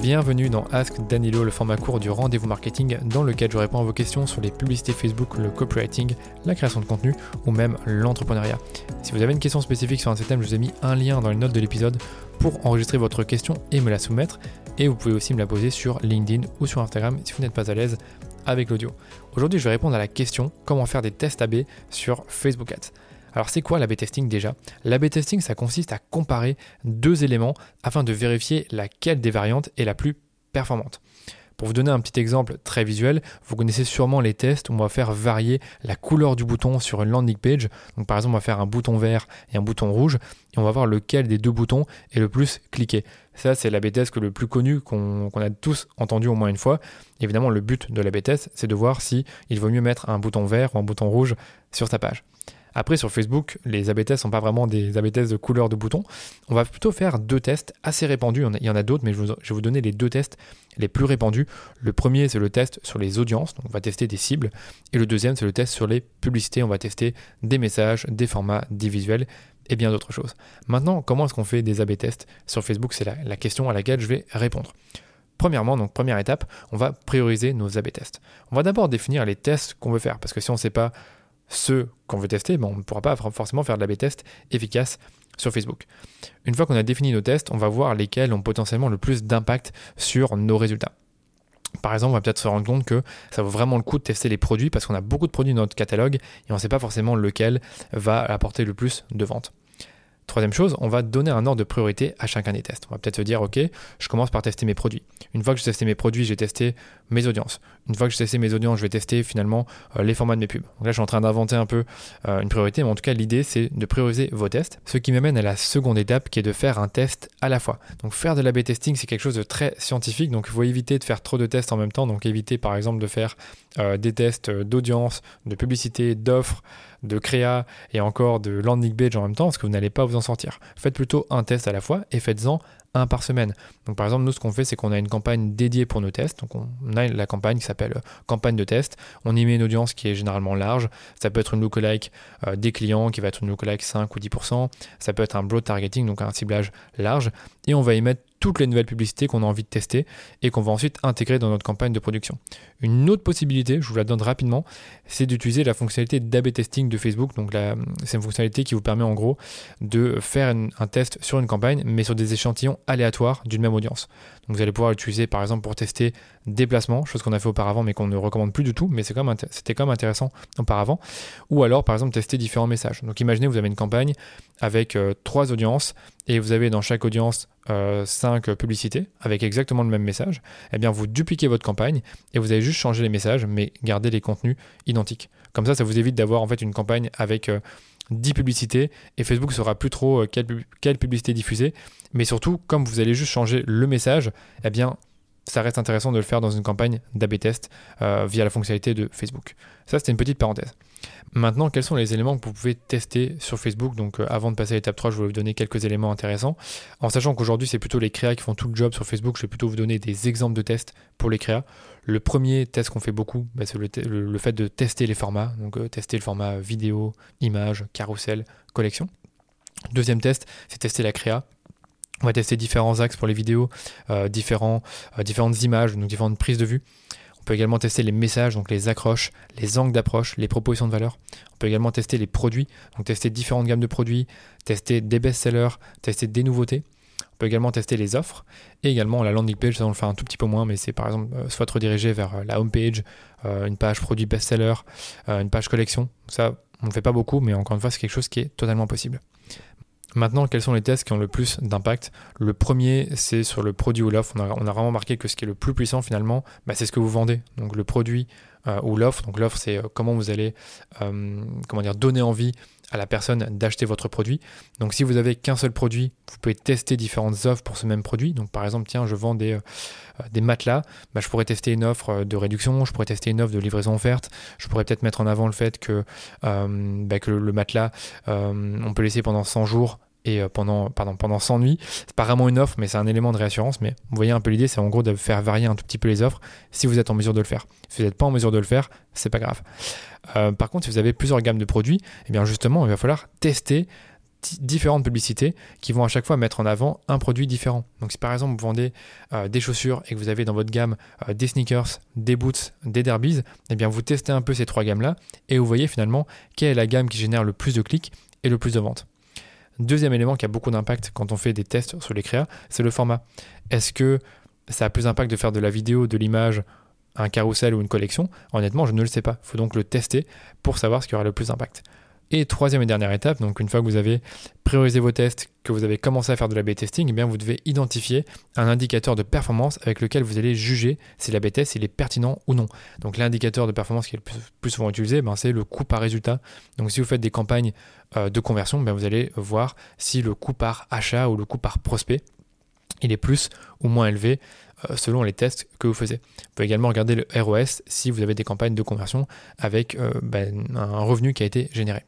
Bienvenue dans Ask Danilo, le format court du rendez-vous marketing dans lequel je réponds à vos questions sur les publicités Facebook, le copywriting, la création de contenu ou même l'entrepreneuriat. Si vous avez une question spécifique sur un thème, je vous ai mis un lien dans les notes de l'épisode pour enregistrer votre question et me la soumettre. Et vous pouvez aussi me la poser sur LinkedIn ou sur Instagram si vous n'êtes pas à l'aise avec l'audio. Aujourd'hui, je vais répondre à la question comment faire des tests AB sur Facebook Ads. Alors c'est quoi l'A-B testing déjà? L'A-B testing, ça consiste à comparer deux éléments afin de vérifier laquelle des variantes est la plus performante. Pour vous donner un petit exemple très visuel, vous connaissez sûrement les tests où on va faire varier la couleur du bouton sur une landing page. Donc par exemple, on va faire un bouton vert et un bouton rouge et on va voir lequel des deux boutons est le plus cliqué. Ça, c'est l'A-B test le plus connu qu'on a tous entendu au moins une fois. Évidemment, le but de l'A-B test, c'est de voir si il vaut mieux mettre un bouton vert ou un bouton rouge sur sa page. Après, sur Facebook, les AB tests sont pas vraiment des AB tests de couleur de bouton. On va plutôt faire deux tests assez répandus. Il y en a d'autres, mais je, vais vous donner les deux tests les plus répandus. Le premier, c'est le test sur les audiences. On va tester des cibles. Et le deuxième, c'est le test sur les publicités. On va tester des messages, des formats, des visuels et bien d'autres choses. Maintenant, comment est-ce qu'on fait des AB tests sur Facebook? C'est la, la question à laquelle je vais répondre. Premièrement, donc première étape, on va prioriser nos AB tests. On va d'abord définir les tests qu'on veut faire parce que si on ne sait pas ceux qu'on veut tester, on ne pourra pas forcément faire de l'A-B test efficace sur Facebook. Une fois qu'on a défini nos tests, on va voir lesquels ont potentiellement le plus d'impact sur nos résultats. Par exemple, on va peut-être se rendre compte que ça vaut vraiment le coup de tester les produits parce qu'on a beaucoup de produits dans notre catalogue et on ne sait pas forcément lequel va apporter le plus de ventes. Troisième chose, on va donner un ordre de priorité à chacun des tests. On va peut-être se dire, ok, je commence par tester mes produits. Une fois que j'ai testé mes produits, j'ai testé mes audiences. Une fois que j'ai testé mes audiences, je vais tester finalement euh, les formats de mes pubs. Donc là, je suis en train d'inventer un peu euh, une priorité, mais en tout cas, l'idée, c'est de prioriser vos tests. Ce qui m'amène à la seconde étape, qui est de faire un test à la fois. Donc faire de l'A-B testing, c'est quelque chose de très scientifique, donc il faut éviter de faire trop de tests en même temps. Donc éviter, par exemple, de faire euh, des tests d'audience, de publicité, d'offres, de créa et encore de landing page en même temps, parce que vous n'allez pas vous en sortir. Faites plutôt un test à la fois et faites-en un par semaine. Donc par exemple, nous ce qu'on fait, c'est qu'on a une campagne dédiée pour nos tests. Donc on a la campagne qui s'appelle euh, campagne de test. On y met une audience qui est généralement large. Ça peut être une lookalike euh, des clients qui va être une lookalike 5 ou 10%. Ça peut être un broad targeting, donc un ciblage large. Et on va y mettre toutes les nouvelles publicités qu'on a envie de tester et qu'on va ensuite intégrer dans notre campagne de production. Une autre possibilité, je vous la donne rapidement, c'est d'utiliser la fonctionnalité d'AB testing de Facebook. Donc c'est une fonctionnalité qui vous permet en gros de faire un test sur une campagne, mais sur des échantillons aléatoires d'une même audience. Donc vous allez pouvoir l'utiliser par exemple pour tester des placements, chose qu'on a fait auparavant mais qu'on ne recommande plus du tout, mais c'était quand, même intéressant auparavant. Ou alors par exemple tester différents messages. Donc imaginez vous avez une campagne avec euh, trois audiences et vous avez dans chaque audience euh, cinq publicités avec exactement le même message. Eh bien vous dupliquez votre campagne et vous allez juste changer les messages mais garder les contenus identiques. Comme ça, ça vous évite d'avoir en fait une campagne avec euh, 10 publicités et Facebook saura plus trop euh, quelle, publicité diffuser. Mais surtout, comme vous allez juste changer le message, eh bien, ça reste intéressant de le faire dans une campagne d'AB test euh, via la fonctionnalité de Facebook. Ça, c'était une petite parenthèse. Maintenant, quels sont les éléments que vous pouvez tester sur Facebook? Donc, euh, avant de passer à l'étape 3, je vais vous donner quelques éléments intéressants. En sachant qu'aujourd'hui, c'est plutôt les créas qui font tout le job sur Facebook, je vais plutôt vous donner des exemples de tests pour les créas. Le premier test qu'on fait beaucoup, bah, c'est le, fait de tester les formats. Donc, euh, tester le format vidéo, image, carrousel, collection. Deuxième test, c'est tester la créa. On va tester différents axes pour les vidéos, euh, différents, différentes images, donc différentes prises de vue peut également tester les messages, donc les accroches, les angles d'approche, les propositions de valeur. On peut également tester les produits, donc tester différentes gammes de produits, tester des best-sellers, tester des nouveautés. On peut également tester les offres et également la landing page, ça on le fait un tout petit peu moins, mais c'est par exemple euh, soit redirigé vers euh, la home page, euh, une page produit best-seller, une page collection. Ça, on ne fait pas beaucoup, mais encore une fois, c'est quelque chose qui est totalement possible. Maintenant, quels sont les tests qui ont le plus d'impact? Le premier, c'est sur le produit ou l'offre. On a, vraiment remarqué que ce qui est le plus puissant finalement, bah, c'est ce que vous vendez. Donc le produit euh, ou l'offre. Donc l'offre, c'est euh, comment vous allez euh, donner envie à la personne d'acheter votre produit. Donc si vous avez qu'un seul produit, vous pouvez tester différentes offres pour ce même produit. Donc par exemple, tiens, je vends des, des matelas, bah, je pourrais tester une offre de réduction, je pourrais tester une offre de livraison offerte, je pourrais peut-être mettre en avant le fait que, bah, que le, matelas, on peut laisser pendant 100 jours et euh, pendant, pardon, pendant 100 nuits. C'est pas vraiment une offre, mais c'est un élément de réassurance. Mais vous voyez un peu l'idée, c'est en gros de faire varier un tout petit peu les offres si vous êtes en mesure de le faire. Si vous n'êtes pas en mesure de le faire, c'est pas grave. Euh, par contre, si vous avez plusieurs gammes de produits, eh bien justement, il va falloir tester différentes publicités qui vont à chaque fois mettre en avant un produit différent. Donc si par exemple vous vendez euh, des chaussures et que vous avez dans votre gamme des sneakers, des boots, des derbies, eh bien vous testez un peu ces trois gammes-là et vous voyez finalement quelle est la gamme qui génère le plus de clics et le plus de ventes. Deuxième élément qui a beaucoup d'impact quand on fait des tests sur les créas, c'est le format. Est-ce que ça a plus d'impact de faire de la vidéo, de l'image, un carrousel ou une collection? Honnêtement, je ne le sais pas. Il faut donc le tester pour savoir ce qui aura le plus d'impact. Et troisième et dernière étape, donc une fois que vous avez priorisé vos tests, que vous avez commencé à faire de la testing, eh vous devez identifier un indicateur de performance avec lequel vous allez juger si la test est pertinent ou non. Donc l'indicateur de performance qui est le plus, souvent utilisé, ben, c'est le coût par résultat. Donc si vous faites des campagnes euh, de conversion, ben, vous allez voir si le coût par achat ou le coût par prospect il est plus ou moins élevé euh, selon les tests que vous faisiez. Vous pouvez également regarder le ROS si vous avez des campagnes de conversion avec euh, ben, un revenu qui a été généré.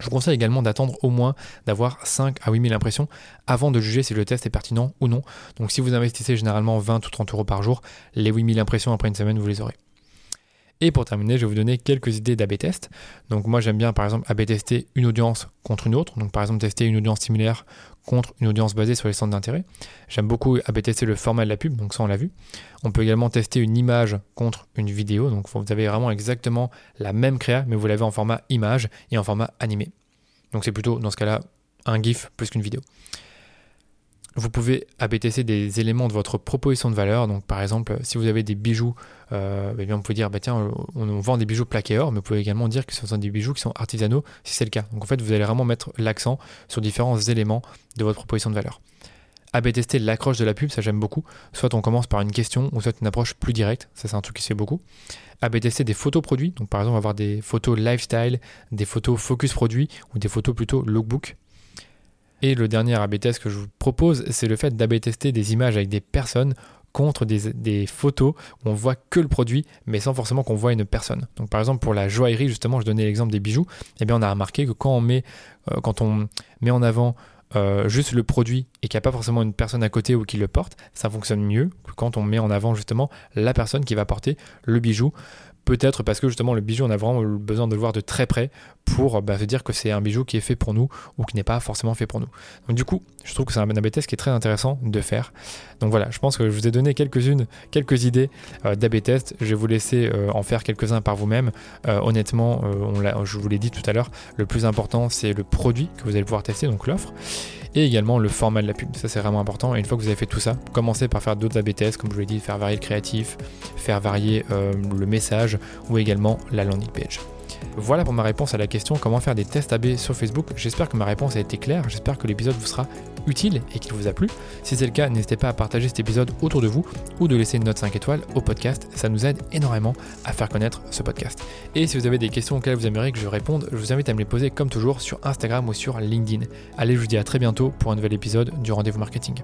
Je vous conseille également d'attendre au moins d'avoir 5 à 8 000 impressions avant de juger si le test est pertinent ou non. Donc si vous investissez généralement 20 ou 30 euros par jour, les 8 000 impressions après une semaine, vous les aurez. Et pour terminer, je vais vous donner quelques idées d'AB test. Donc moi j'aime bien par exemple AB tester une audience contre une autre. Donc par exemple tester une audience similaire contre une audience basée sur les centres d'intérêt. J'aime beaucoup AB tester le format de la pub, donc ça on l'a vu. On peut également tester une image contre une vidéo. Donc vous avez vraiment exactement la même créa, mais vous l'avez en format image et en format animé. Donc c'est plutôt dans ce cas-là un GIF plus qu'une vidéo. Vous pouvez ABTC des éléments de votre proposition de valeur. Donc, par exemple, si vous avez des bijoux, euh, eh bien, vous pouvez dire, bah, tiens, on, vend des bijoux plaqués or, mais vous pouvez également dire que ce sont des bijoux qui sont artisanaux si c'est le cas. Donc, en fait, vous allez vraiment mettre l'accent sur différents éléments de votre proposition de valeur. AB tester l'accroche de la pub, ça j'aime beaucoup. Soit on commence par une question, ou soit une approche plus directe. Ça, c'est un truc qui se fait beaucoup. AB tester des photos produits. Donc, par exemple, avoir des photos lifestyle, des photos focus produit, ou des photos plutôt lookbook. Et le dernier AB test que je vous propose, c'est le fait d'AB tester des images avec des personnes contre des, photos où on voit que le produit, mais sans forcément qu'on voit une personne. Donc par exemple pour la joaillerie, justement, je donnais l'exemple des bijoux, eh bien on a remarqué que quand on met, euh, en avant euh, juste le produit et qu'il n'y a pas forcément une personne à côté ou qui le porte, ça fonctionne mieux que quand on met en avant justement la personne qui va porter le bijou. Peut-être parce que justement le bijou, on a vraiment besoin de le voir de très près pour bah, se dire que c'est un bijou qui est fait pour nous ou qui n'est pas forcément fait pour nous. Donc du coup, je trouve que c'est un AB test qui est très intéressant de faire. Donc voilà, je pense que je vous ai donné quelques-unes, quelques idées euh. Je vais vous laisser euh, en faire quelques-uns par vous-même. Euh, honnêtement, on je vous l'ai dit tout à l'heure, le plus important c'est le produit que vous allez pouvoir tester, donc l'offre et également le format de la pub. Ça, c'est vraiment important. Et une fois que vous avez fait tout ça, commencez par faire d'autres AB tests, comme je vous l'ai dit, faire varier le créatif, faire varier euh, le message ou également la landing page. Voilà pour ma réponse à la question comment faire des tests AB sur Facebook. J'espère que ma réponse a été claire, j'espère que l'épisode vous sera utile et qu'il vous a plu. Si c'est le cas, n'hésitez pas à partager cet épisode autour de vous ou de laisser une note 5 étoiles au podcast, ça nous aide énormément à faire connaître ce podcast. Et si vous avez des questions auxquelles vous aimeriez que je réponde, je vous invite à me les poser comme toujours sur Instagram ou sur LinkedIn. Allez, je vous dis à très bientôt pour un nouvel épisode du rendez-vous marketing.